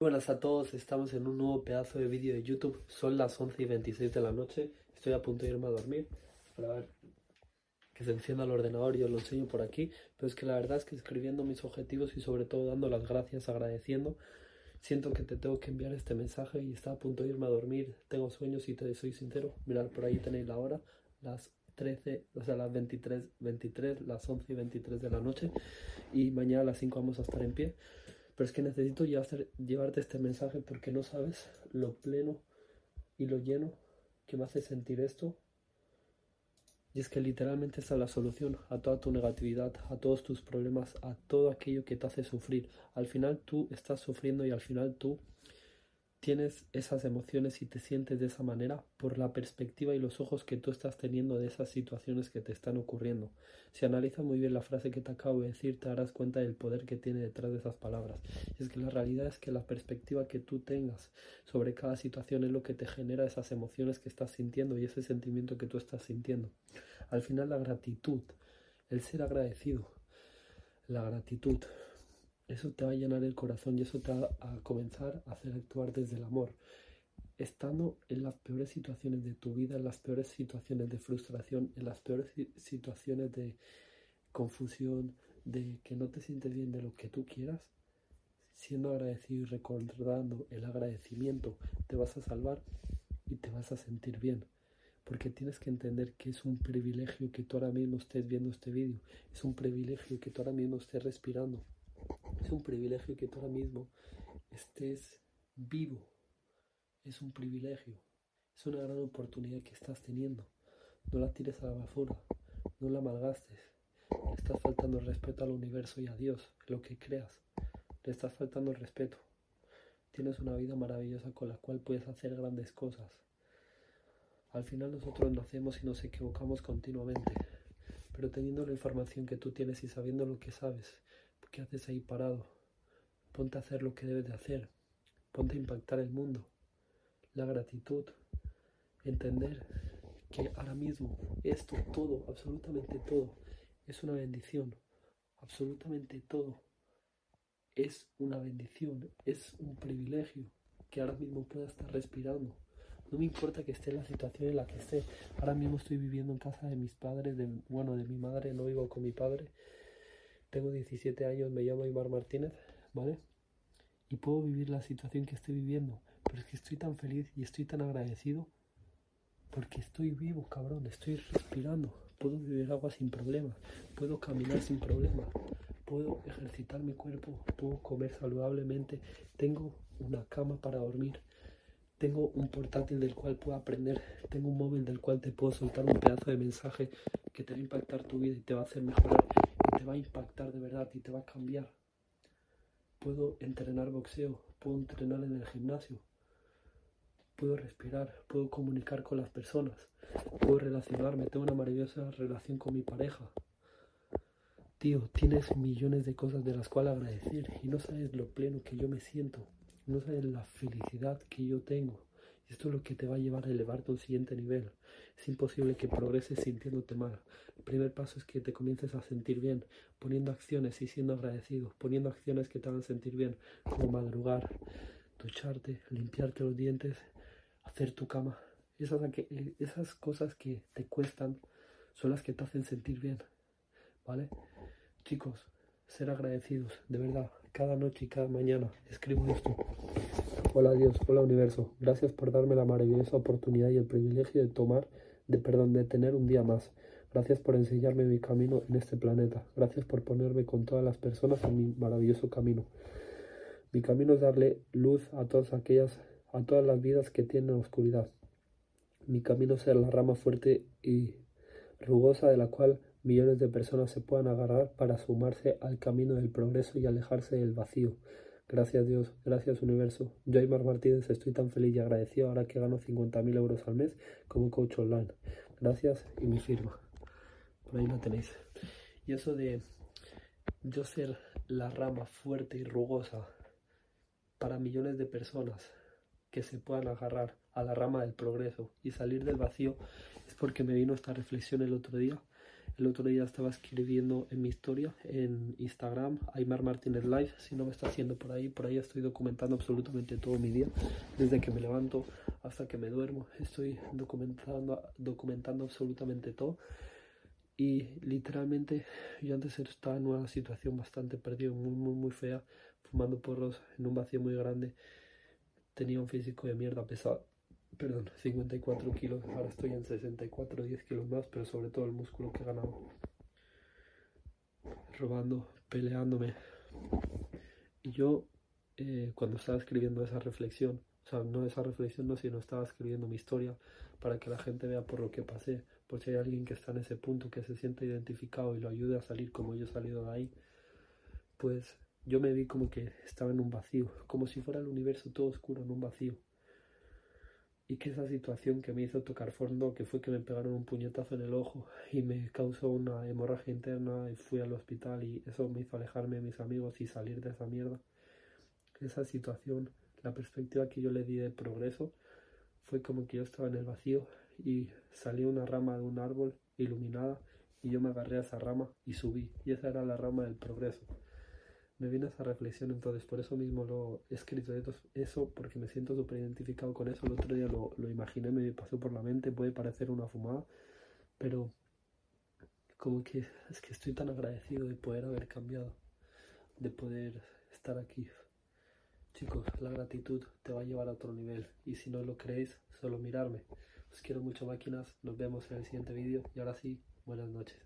Buenas a todos, estamos en un nuevo pedazo de vídeo de YouTube. Son las 11 y 26 de la noche. Estoy a punto de irme a dormir. Para ver que se encienda el ordenador y os lo enseño por aquí. Pero es que la verdad es que escribiendo mis objetivos y sobre todo dando las gracias, agradeciendo, siento que te tengo que enviar este mensaje y está a punto de irme a dormir. Tengo sueños y te soy sincero. Mirad, por ahí tenéis la hora, las 13, o sea, las 23, 23, las 11 y 23 de la noche. Y mañana a las 5 vamos a estar en pie. Pero es que necesito llevarte este mensaje porque no sabes lo pleno y lo lleno que me hace sentir esto. Y es que literalmente esa es la solución a toda tu negatividad, a todos tus problemas, a todo aquello que te hace sufrir. Al final tú estás sufriendo y al final tú tienes esas emociones y te sientes de esa manera por la perspectiva y los ojos que tú estás teniendo de esas situaciones que te están ocurriendo. Si analizas muy bien la frase que te acabo de decir, te darás cuenta del poder que tiene detrás de esas palabras. Es que la realidad es que la perspectiva que tú tengas sobre cada situación es lo que te genera esas emociones que estás sintiendo y ese sentimiento que tú estás sintiendo. Al final la gratitud, el ser agradecido, la gratitud eso te va a llenar el corazón y eso te va a comenzar a hacer actuar desde el amor. Estando en las peores situaciones de tu vida, en las peores situaciones de frustración, en las peores situaciones de confusión, de que no te sientes bien de lo que tú quieras, siendo agradecido y recordando el agradecimiento, te vas a salvar y te vas a sentir bien. Porque tienes que entender que es un privilegio que tú ahora mismo estés viendo este vídeo. Es un privilegio que tú ahora mismo estés respirando. Un privilegio que tú ahora mismo estés vivo. Es un privilegio. Es una gran oportunidad que estás teniendo. No la tires a la basura. No la malgastes. Le estás faltando el respeto al universo y a Dios, lo que creas. Le estás faltando el respeto. Tienes una vida maravillosa con la cual puedes hacer grandes cosas. Al final nosotros nacemos y nos equivocamos continuamente. Pero teniendo la información que tú tienes y sabiendo lo que sabes, ¿Qué haces ahí parado? Ponte a hacer lo que debes de hacer. Ponte a impactar el mundo. La gratitud. Entender que ahora mismo esto, todo, absolutamente todo, es una bendición. Absolutamente todo es una bendición, es un privilegio que ahora mismo pueda estar respirando. No me importa que esté en la situación en la que esté. Ahora mismo estoy viviendo en casa de mis padres, bueno, de mi madre, no vivo con mi padre tengo 17 años, me llamo Ibar Martínez, ¿vale? Y puedo vivir la situación que estoy viviendo, pero es que estoy tan feliz y estoy tan agradecido porque estoy vivo, cabrón, estoy respirando, puedo beber agua sin problemas, puedo caminar sin problemas, puedo ejercitar mi cuerpo, puedo comer saludablemente, tengo una cama para dormir, tengo un portátil del cual puedo aprender, tengo un móvil del cual te puedo soltar un pedazo de mensaje que te va a impactar tu vida y te va a hacer mejorar te va a impactar de verdad y te va a cambiar. Puedo entrenar boxeo, puedo entrenar en el gimnasio, puedo respirar, puedo comunicar con las personas, puedo relacionarme, tengo una maravillosa relación con mi pareja. Tío, tienes millones de cosas de las cuales agradecer y no sabes lo pleno que yo me siento, no sabes la felicidad que yo tengo. Esto es lo que te va a llevar a elevarte a un siguiente nivel. Es imposible que progreses sintiéndote mal. El primer paso es que te comiences a sentir bien, poniendo acciones y siendo agradecido, poniendo acciones que te hagan sentir bien, como madrugar, ducharte, limpiarte los dientes, hacer tu cama. Esas, esas cosas que te cuestan son las que te hacen sentir bien. ¿Vale? Chicos, ser agradecidos, de verdad, cada noche y cada mañana. Escribo esto. Hola Dios, hola universo, gracias por darme la maravillosa oportunidad y el privilegio de tomar, de perdón, de tener un día más. Gracias por enseñarme mi camino en este planeta. Gracias por ponerme con todas las personas en mi maravilloso camino. Mi camino es darle luz a todas aquellas, a todas las vidas que tienen oscuridad. Mi camino es ser la rama fuerte y rugosa de la cual millones de personas se puedan agarrar para sumarse al camino del progreso y alejarse del vacío. Gracias Dios, gracias universo. Yo, Aymar Martínez, estoy tan feliz y agradecido ahora que gano 50.000 euros al mes como coach online. Gracias y mi firma. Por ahí lo tenéis. Y eso de yo ser la rama fuerte y rugosa para millones de personas que se puedan agarrar a la rama del progreso y salir del vacío es porque me vino esta reflexión el otro día el otro día estaba escribiendo en mi historia en Instagram, Aymar Martínez Live, si no me está haciendo por ahí, por ahí estoy documentando absolutamente todo mi día, desde que me levanto hasta que me duermo, estoy documentando, documentando absolutamente todo. Y literalmente yo antes estaba en una situación bastante perdida, muy, muy, muy fea, fumando porros en un vacío muy grande. Tenía un físico de mierda pesado, perdón, 54 kilos, ahora estoy en 64, 10 kilos más, pero sobre todo el músculo que he ganado. Robando, peleándome. Y yo, eh, cuando estaba escribiendo esa reflexión, o sea, no esa reflexión, no, sino estaba escribiendo mi historia para que la gente vea por lo que pasé, por si hay alguien que está en ese punto, que se siente identificado y lo ayude a salir como yo he salido de ahí, pues yo me vi como que estaba en un vacío, como si fuera el universo todo oscuro en un vacío. Y que esa situación que me hizo tocar fondo, que fue que me pegaron un puñetazo en el ojo y me causó una hemorragia interna y fui al hospital y eso me hizo alejarme de mis amigos y salir de esa mierda. Esa situación, la perspectiva que yo le di de progreso, fue como que yo estaba en el vacío y salió una rama de un árbol iluminada y yo me agarré a esa rama y subí. Y esa era la rama del progreso. Me vino esa reflexión, entonces por eso mismo lo he escrito eso, porque me siento súper identificado con eso. El otro día lo, lo imaginé, me pasó por la mente, puede parecer una fumada, pero como que es que estoy tan agradecido de poder haber cambiado, de poder estar aquí. Chicos, la gratitud te va a llevar a otro nivel y si no lo creéis, solo mirarme. Os quiero mucho máquinas, nos vemos en el siguiente vídeo y ahora sí, buenas noches.